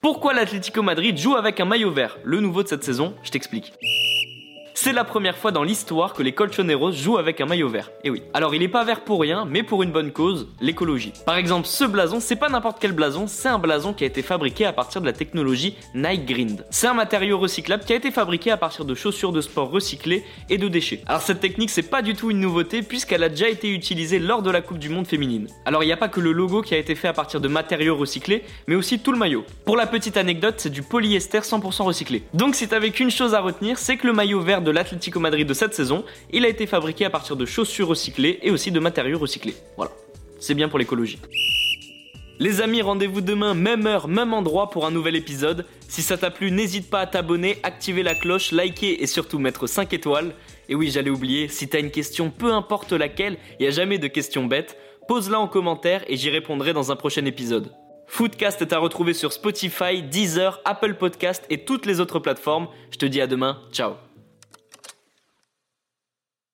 Pourquoi l'Atlético Madrid joue avec un maillot vert Le nouveau de cette saison, je t'explique. C'est la première fois dans l'histoire que les Colchoneros jouent avec un maillot vert. Et oui. Alors il est pas vert pour rien, mais pour une bonne cause, l'écologie. Par exemple, ce blason, c'est pas n'importe quel blason, c'est un blason qui a été fabriqué à partir de la technologie Nike Grind. C'est un matériau recyclable qui a été fabriqué à partir de chaussures de sport recyclées et de déchets. Alors cette technique, c'est pas du tout une nouveauté puisqu'elle a déjà été utilisée lors de la Coupe du Monde féminine. Alors il n'y a pas que le logo qui a été fait à partir de matériaux recyclés, mais aussi tout le maillot. Pour la petite anecdote, c'est du polyester 100% recyclé. Donc si t'avais qu'une chose à retenir, c'est que le maillot vert de de l'Atlético Madrid de cette saison, il a été fabriqué à partir de chaussures recyclées et aussi de matériaux recyclés. Voilà, c'est bien pour l'écologie. Les amis, rendez-vous demain, même heure, même endroit pour un nouvel épisode. Si ça t'a plu, n'hésite pas à t'abonner, activer la cloche, liker et surtout mettre 5 étoiles. Et oui, j'allais oublier, si t'as une question, peu importe laquelle, il n'y a jamais de questions bêtes, pose-la en commentaire et j'y répondrai dans un prochain épisode. Foodcast est à retrouver sur Spotify, Deezer, Apple Podcast et toutes les autres plateformes. Je te dis à demain, ciao